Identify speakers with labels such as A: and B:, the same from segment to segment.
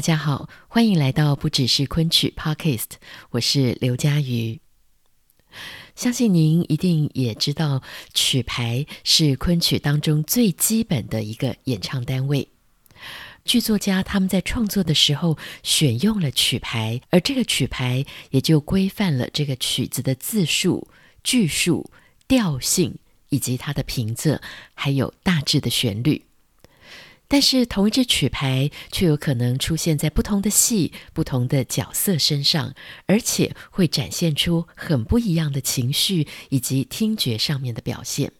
A: 大家好，欢迎来到不只是昆曲 Podcast，我是刘佳瑜。相信您一定也知道，曲牌是昆曲当中最基本的一个演唱单位。剧作家他们在创作的时候选用了曲牌，而这个曲牌也就规范了这个曲子的字数、句数、调性以及它的平仄，还有大致的旋律。但是同一支曲牌却有可能出现在不同的戏、不同的角色身上，而且会展现出很不一样的情绪以及听觉上面的表现。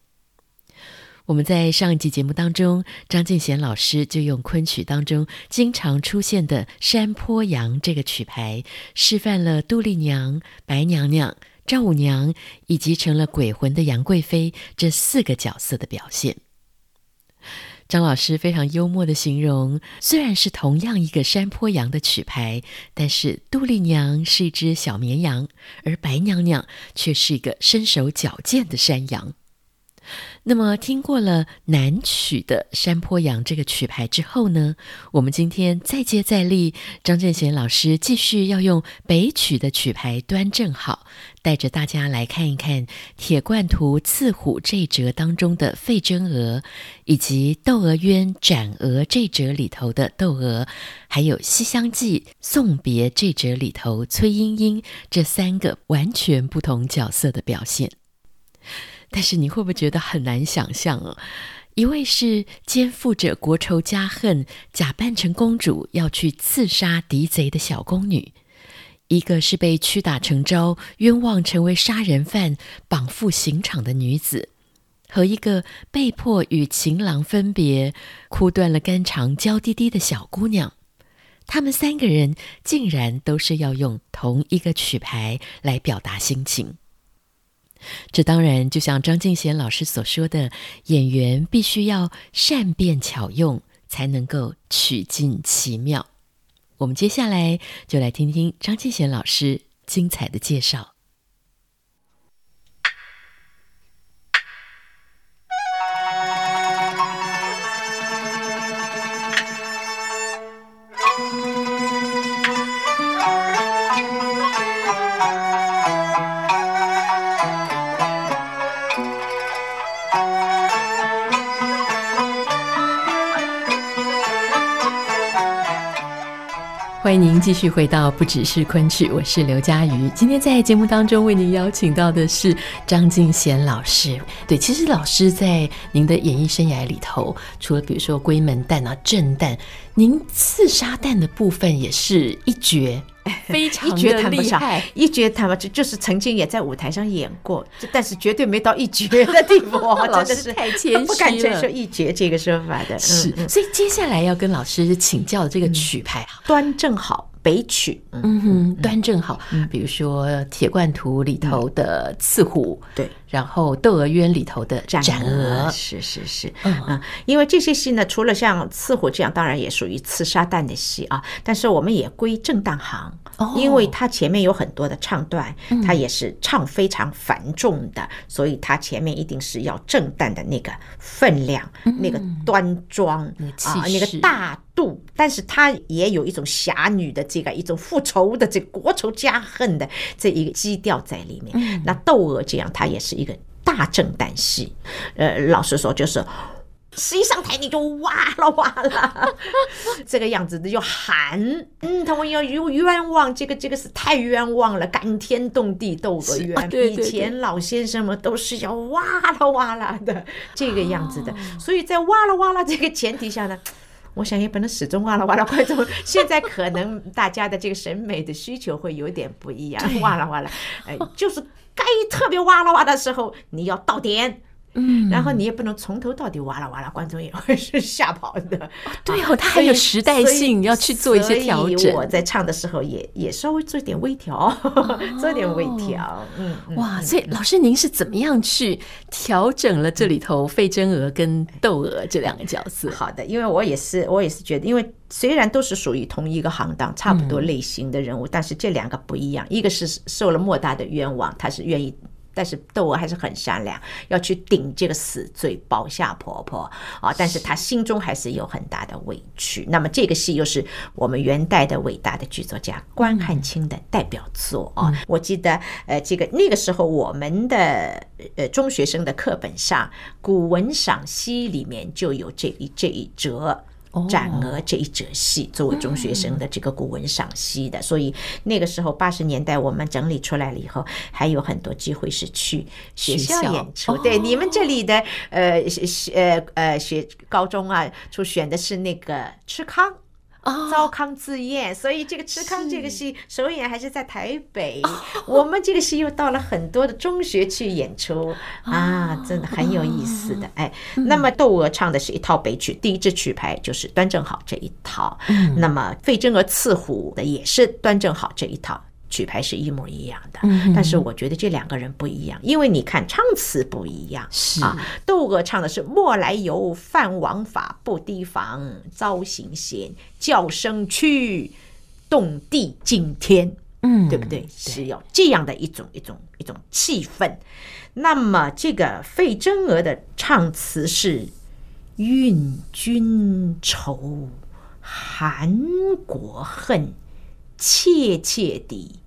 A: 我们在上一集节目当中，张敬贤老师就用昆曲当中经常出现的山坡羊这个曲牌，示范了杜丽娘、白娘娘、赵五娘以及成了鬼魂的杨贵妃这四个角色的表现。张老师非常幽默的形容，虽然是同样一个山坡羊的曲牌，但是杜丽娘是一只小绵羊，而白娘娘却是一个身手矫健的山羊。那么，听过了南曲的山坡羊这个曲牌之后呢，我们今天再接再厉，张正贤老师继续要用北曲的曲牌端正好，带着大家来看一看《铁罐图刺虎》这一折当中的费贞娥，以及《窦娥冤斩娥》这折里头的窦娥，还有《西厢记》送别这折里头崔莺莺这三个完全不同角色的表现。但是你会不会觉得很难想象哦？一位是肩负着国仇家恨，假扮成公主要去刺杀敌贼的小宫女；一个是被屈打成招，冤枉成为杀人犯，绑赴刑场的女子；和一个被迫与情郎分别，哭断了肝肠，娇滴滴的小姑娘。他们三个人竟然都是要用同一个曲牌来表达心情。这当然就像张敬贤老师所说的，演员必须要善变巧用，才能够取尽其妙。我们接下来就来听听张敬贤老师精彩的介绍。欢迎您继续回到不只是昆曲，我是刘佳瑜。今天在节目当中为您邀请到的是张敬贤老师。对，其实老师在您的演艺生涯里头，除了比如说龟门旦啊、正旦，您刺杀旦的部分也是一绝。非常的厉害，
B: 一绝谈不上，就就是曾经也在舞台上演过，但是绝对没到一绝的地步。
A: 老师太谦虚了，
B: 不敢说一绝这个说法。的。
A: 是，所以接下来要跟老师请教的这个曲牌，
B: 端正好。北曲，
A: 嗯。哼，端正好。嗯，比如说《铁罐图》里头的刺虎，对，然后《窦娥冤》里头的斩娥，
B: 是是是，嗯，因为这些戏呢，除了像刺虎这样，当然也属于刺杀旦的戏啊，但是我们也归正旦行，因为它前面有很多的唱段，它也是唱非常繁重的，所以它前面一定是要正旦的那个分量，那个端庄啊，那个大度。但是他也有一种侠女的这个一种复仇的这国仇家恨的这一个基调在里面。那窦娥这样，他也是一个大正旦戏。呃，老实说，就是一上台你就哇啦哇啦，这个样子的就喊，嗯，他们要有冤枉，这个这个是太冤枉了，感天动地斗个冤。以前老先生们都是要哇啦哇啦的这个样子的，所以在哇啦哇啦这个前提下呢。我想也不能始终哇啦哇啦快走。现在可能大家的这个审美的需求会有点不一样，哇啦哇啦，哎，就是该特别哇啦哇的时候，你要到点，嗯，然后你也不能从头到底哇啦哇啦，观众也会是吓跑的。
C: 对哦，它还有时代性，要去做一些调整。
B: 我在唱的时候也也稍微做一点微调，做点微调。嗯，
C: 哇，所以老师您是怎么样去调整了这里头费贞娥跟窦娥这两个角色？
B: 好的，因为我也是我也是觉得，因为虽然都是属于同一个行当，差不多类型的人物，但是这两个不一样，一个是受了莫大的冤枉，他是愿意。但是窦娥还是很善良，要去顶这个死罪，保下婆婆啊！但是她心中还是有很大的委屈。那么这个戏又是我们元代的伟大的剧作家关汉卿的代表作啊！我记得呃，这个那个时候我们的呃中学生的课本上《古文赏析》里面就有这一这一折。展娥这一折戏作为中学生的这个古文赏析的，所以那个时候八十年代我们整理出来了以后，还有很多机会是去学校演出。对，你们这里的呃呃呃学高中啊，初选的是那个吃康。糟糠自宴，所以这个吃糠这个戏首演还是在台北。我们这个戏又到了很多的中学去演出啊，真的很有意思的。哎，那么窦娥唱的是一套北曲，第一支曲牌就是端正好这一套。那么费贞娥刺虎的也是端正好这一套。曲牌是一模一样的，但是我觉得这两个人不一样，因为你看唱词不一样。是啊，窦娥唱的是“莫来由，犯王法不提防，遭刑嫌，叫声去，动地惊天”，嗯，对不对？是有这样的一种一种一种气氛。那么这个费贞娥的唱词是“运君愁，韩国恨，切切地。”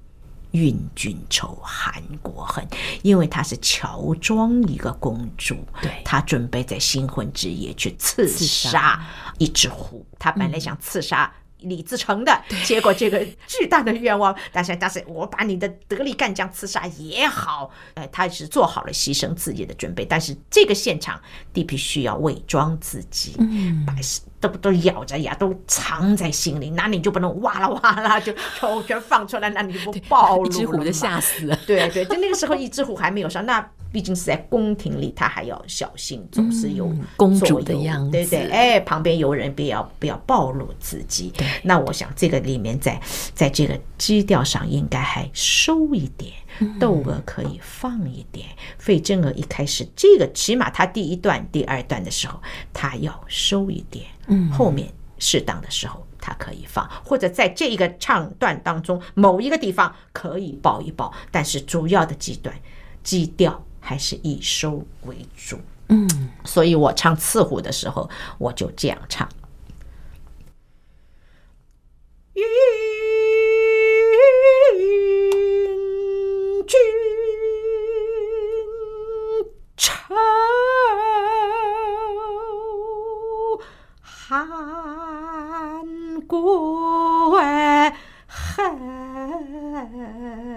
B: 愿君愁，韩国恨，因为她是乔装一个公主，对，她准备在新婚之夜去刺杀一只虎，她本来想刺杀李自成的，结果这个巨大的愿望，但是但是我把你的得力干将刺杀也好，呃，他是做好了牺牲自己的准备，但是这个现场，地皮需要伪装自己，嗯，百姓。都都咬着牙，都藏在心里，那你就不能哇啦哇啦就全全放出来，那你就不暴露了。一只虎就吓死了。对对，就那个时候，一只虎还没有上，那毕竟是在宫廷里，他还要小心，总是有
C: 公主的样子，
B: 对不对。哎，旁边有人，不要不要暴露自己。对，那我想这个里面在在这个基调上应该还收一点。窦娥可以放一点，费正娥一开始这个起码他第一段、第二段的时候，他要收一点，嗯，后面适当的时候他可以放，或者在这一个唱段当中某一个地方可以爆一爆，但是主要的几段基调还是以收为主，嗯，所以我唱刺虎的时候我就这样唱。我是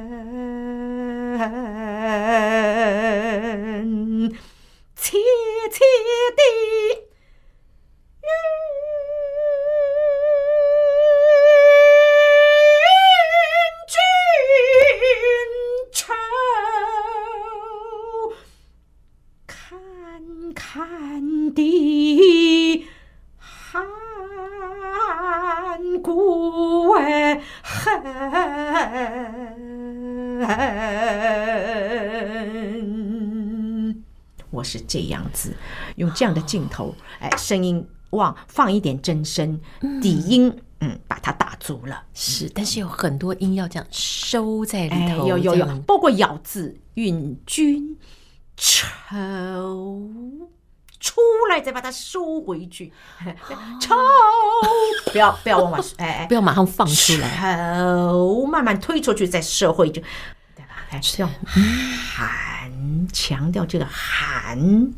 B: 这样子，用这样的镜头，哎，声音往放一点真声，底音，嗯，把它打足了。
C: 是，但是有很多音要这样收在里头，
B: 有有有，包括咬字，韵君愁，出来再把它收回去，愁，不要不要往外，哎，
C: 不要马上放出来，
B: 愁，慢慢推出去，在社会就，对吧？哎，这样，还。强调这个韩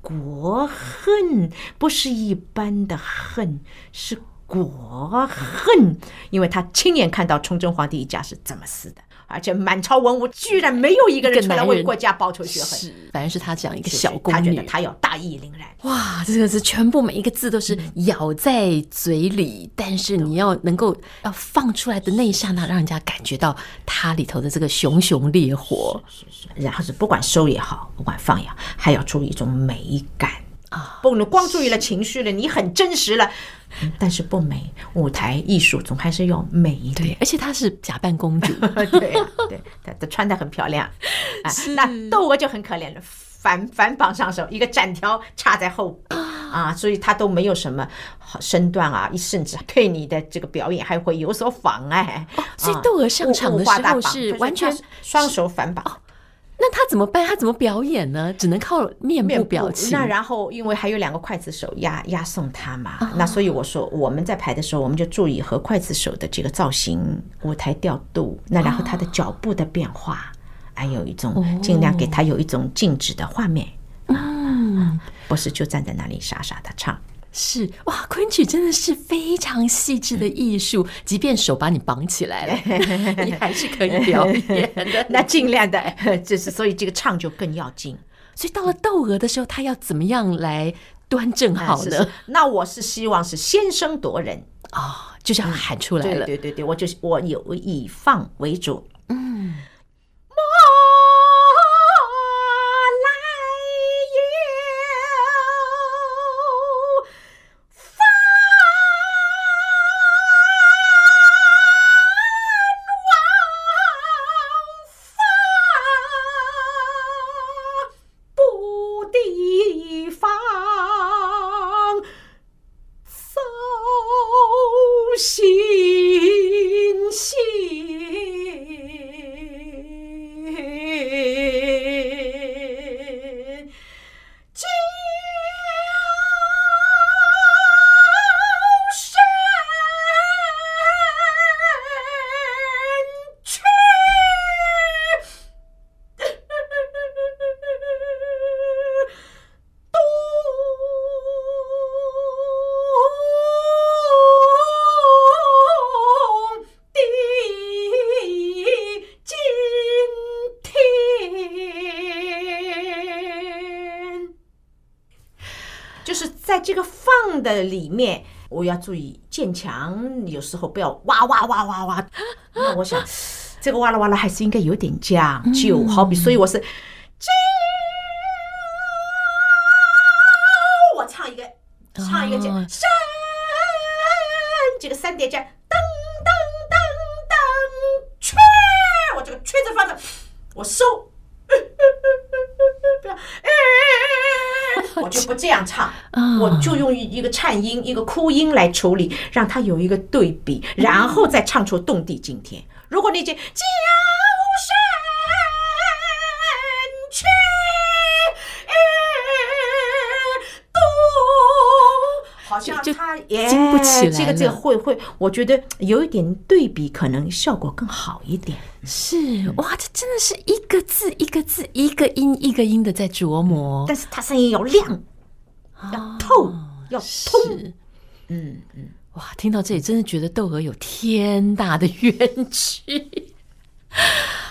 B: 国恨不是一般的恨，是国恨，因为他亲眼看到崇祯皇帝一家是怎么死的。而且满朝文武居然没有一个人出来为国家报仇雪恨，
C: 是，反正是他这样一个小宫女，
B: 他觉得他要大义凛然。
C: 哇，这个是全部每一个字都是咬在嘴里，嗯、但是你要能够要放出来的那一刹那，让人家感觉到它里头的这个熊熊烈火。
B: 是是是，然后是不管收也好，不管放也好，还要注意一种美感。啊，不能光注意了情绪了，你很真实了，但是不美。舞台艺术总还是要美一点。
C: 对，而且她是假扮公主，
B: 对对，她她穿的很漂亮。啊，那窦娥就很可怜了，反反绑上手，一个斩条插在后啊，所以她都没有什么好身段啊，甚至对你的这个表演还会有所妨碍。
C: 所以窦娥上场的时候是完全
B: 双手反绑。
C: 那他怎么办？他怎么表演呢？只能靠面部表情。
B: 那然后，因为还有两个刽子手押押送他嘛，哦、那所以我说我们在排的时候，我们就注意和刽子手的这个造型、舞台调度，那然后他的脚步的变化，还有一种尽量给他有一种静止的画面，嗯，不是就站在那里傻傻的唱。
C: 是哇，昆曲真的是非常细致的艺术，嗯、即便手把你绑起来了，你还是可以表演的。
B: 那尽量的，就是所以这个唱就更要紧。
C: 所以到了窦娥的时候，他要怎么样来端正好呢？
B: 嗯、那我是希望是先声夺人
C: 啊、哦，就是要喊出来了。
B: 对对对，我就是我有以放为主。的里面，我要注意建强，有时候不要哇哇哇哇哇。那我想，这个哇啦哇啦还是应该有点讲究，好比，所以我是，我唱一个，唱一个这山，这个三叠加，噔噔噔噔，圈，我这个阙字放的，我收，我就不这样唱。我就用一个颤音、一个哭音来处理，让它有一个对比，然后再唱出动地惊天。如果你这娇好像他也经不起来。这个这个会会，我觉得有一点对比，可能效果更好一点。
C: 是哇，这真的是一个字一个字、一个音一个音的在琢磨，
B: 但是他声音要亮。要透，要通，嗯嗯，
C: 哇！听到这里，真的觉得窦娥有天大的 冤屈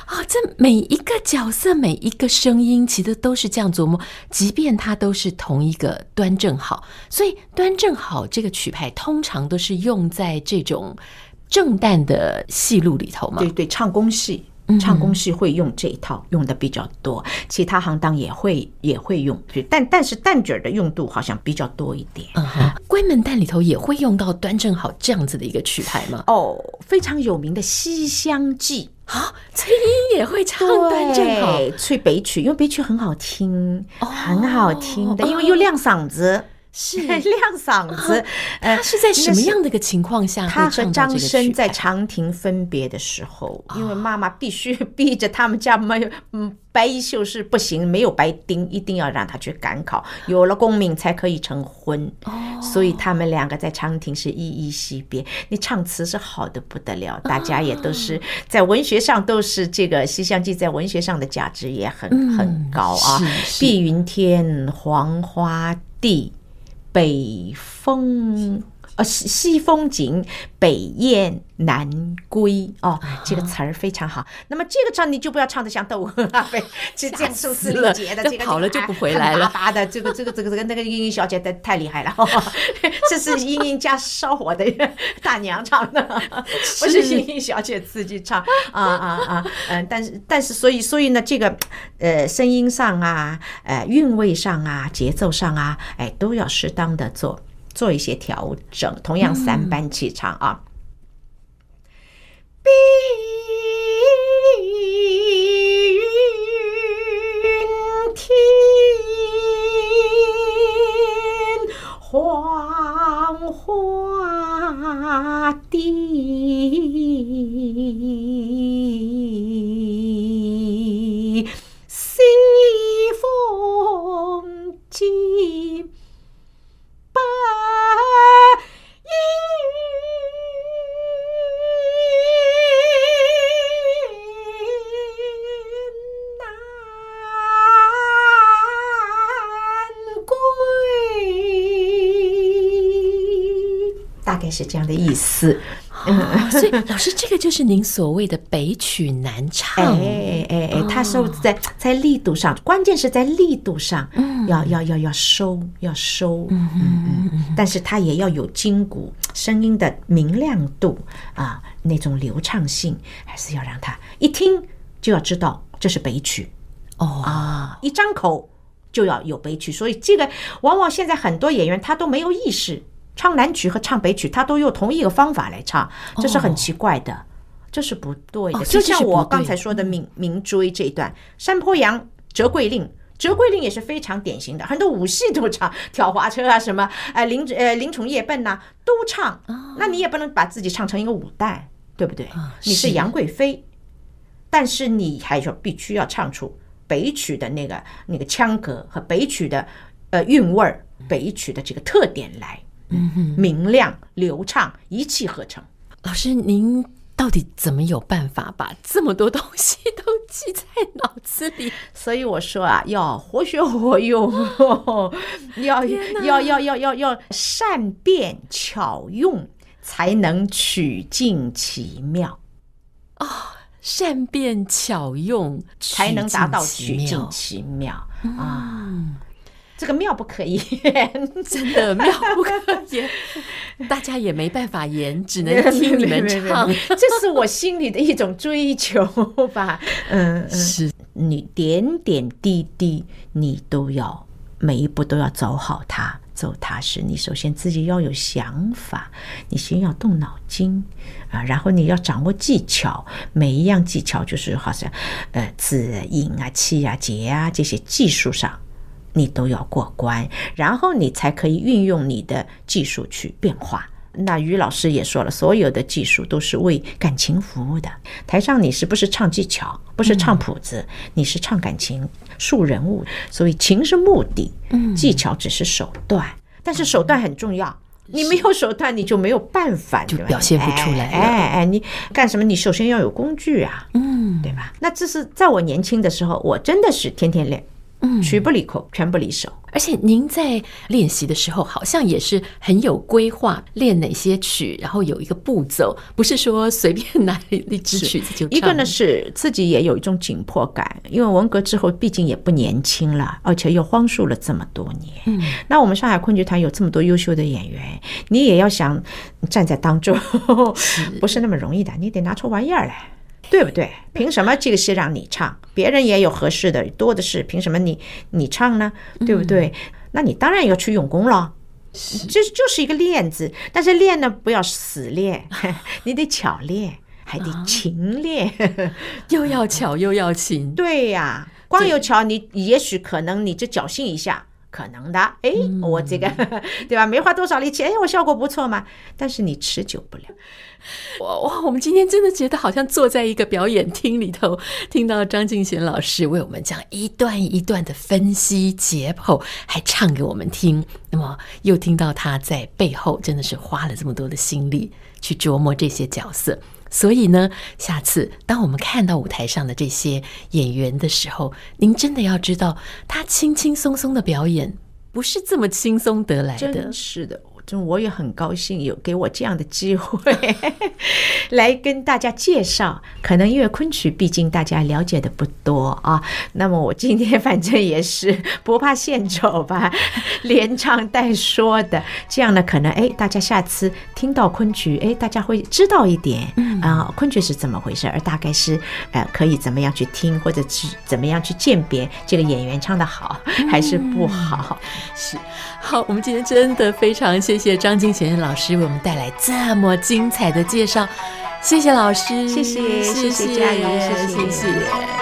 C: 啊！这每一个角色，每一个声音，其实都是这样琢磨。即便它都是同一个端正好，所以端正好这个曲牌，通常都是用在这种正旦的戏路里头嘛。
B: 对对，唱功戏。唱宫戏会用这一套用的比较多，其他行当也会也会用，但但是旦角的用度好像比较多一点。
C: 嗯哼，闺门旦里头也会用到端正好这样子的一个曲牌吗？
B: 哦，非常有名的《西厢记》
C: 啊，崔莺也会唱端正好，
B: 吹北曲，因为北曲很好听，很好听的，因为又亮嗓子。是 亮嗓子，
C: 呃，他是在什么样的一个情况下？
B: 他和张生在长亭分别的时候，因为妈妈必须逼着他们家没有，嗯，白衣秀士不行，没有白丁，一定要让他去赶考，有了功名才可以成婚。哦，所以他们两个在长亭是依依惜别。那唱词是好的不得了，大家也都是在文学上都是这个《西厢记》在文学上的价值也很很高啊。碧云天，黄花地。北风呃，西西风景，北雁南归哦，这个词儿非常好。那么这个唱你就不要唱的像窦娥啊，就这样声嘶力竭的，这个
C: 跑了就不回来了。
B: 这个这个这个这个那个莺莺小姐的太厉害了，这 是莺莺家烧火的 大娘唱的，不是莺莺小姐自己唱啊啊啊嗯，但是但是所以所以呢，这个呃声音上啊，呃韵味上啊，节奏上啊，哎都要适当的做。做一些调整，同样三班起唱啊。碧是这样的意思，
C: 哦、所以老师，这个就是您所谓的北曲南唱。
B: 哎哎哎，它是在在力度上，关键是在力度上，嗯，要要要要收要收，嗯嗯嗯，但是它也要有筋骨，声音的明亮度啊，那种流畅性，还是要让它一听就要知道这是北曲。哦。啊，一张口就要有北曲，所以这个往往现在很多演员他都没有意识。唱南曲和唱北曲，他都用同一个方法来唱，这是很奇怪的，这是不对的。就像我刚才说的《明明追》这一段，《山坡羊》《折桂令》，《折桂令》也是非常典型的，很多武戏都唱，挑花车啊什么，哎，林呃林宠夜奔呐都唱。那你也不能把自己唱成一个武旦，对不对？你是杨贵妃，但是你还说必须要唱出北曲的那个那个腔格和北曲的呃韵味儿，北曲的这个特点来。明亮流畅，一气呵成。
C: 老师，您到底怎么有办法把这么多东西都记在脑子里？
B: 所以我说啊，要活学活用，要要要要要要善变巧用，才能取尽其妙。
C: 哦，善变巧用
B: 才能达到取尽其妙啊。嗯这个妙不可言，
C: 真的妙不可言，大家也没办法言，只能听你们唱。
B: 这是我心里的一种追求吧。嗯嗯，是你点点滴滴，你都要每一步都要走好它，走踏实。你首先自己要有想法，你先要动脑筋啊，然后你要掌握技巧，每一样技巧就是好像呃字音啊、气啊、节啊这些技术上。你都要过关，然后你才可以运用你的技术去变化。那于老师也说了，所有的技术都是为感情服务的。台上你是不是唱技巧，不是唱谱子，你是唱感情、树人物。所以情是目的，技巧只是手段。但是手段很重要，你没有手段，你就没有办法，
C: 就表现不出来。
B: 哎哎，你干什么？你首先要有工具啊，嗯，对吧？那这是在我年轻的时候，我真的是天天练。嗯，曲不离口，拳不离手。
C: 而且您在练习的时候，好像也是很有规划，练哪些曲，然后有一个步骤，不是说随便拿一支曲子就唱。
B: 一个呢是自己也有一种紧迫感，因为文革之后毕竟也不年轻了，而且又荒树了这么多年。嗯，那我们上海昆剧团有这么多优秀的演员，你也要想站在当中，不是那么容易的，你得拿出玩意儿来。对不对？凭什么这个戏让你唱？别人也有合适的多的是，凭什么你你唱呢？对不对？那你当然要去用功了，这就是一个练字。但是练呢，不要死练，你得巧练，还得勤练，
C: 又要巧又要勤。
B: 对呀，光有巧，你也许可能你这侥幸一下，可能的。哎，我这个 对吧？没花多少力气，哎，我效果不错嘛。但是你持久不了。
C: 哇哇！我们今天真的觉得好像坐在一个表演厅里头，听到张敬贤老师为我们讲一段一段的分析解剖，还唱给我们听。那么又听到他在背后真的是花了这么多的心力去琢磨这些角色。所以呢，下次当我们看到舞台上的这些演员的时候，您真的要知道，他轻轻松松的表演不是这么轻松得来的。
B: 是的。就我也很高兴有给我这样的机会 来跟大家介绍。可能因为昆曲毕竟大家了解的不多啊，那么我今天反正也是不怕献丑吧，连唱带说的，这样呢，可能哎，大家下次听到昆曲，哎，大家会知道一点啊，昆曲是怎么回事，而大概是呃，可以怎么样去听，或者是怎么样去鉴别这个演员唱的好还是不好。
C: 是，好，我们今天真的非常谢谢张金贤老师为我们带来这么精彩的介绍，谢谢老师，
B: 谢谢，谢谢佳怡，谢谢。谢谢。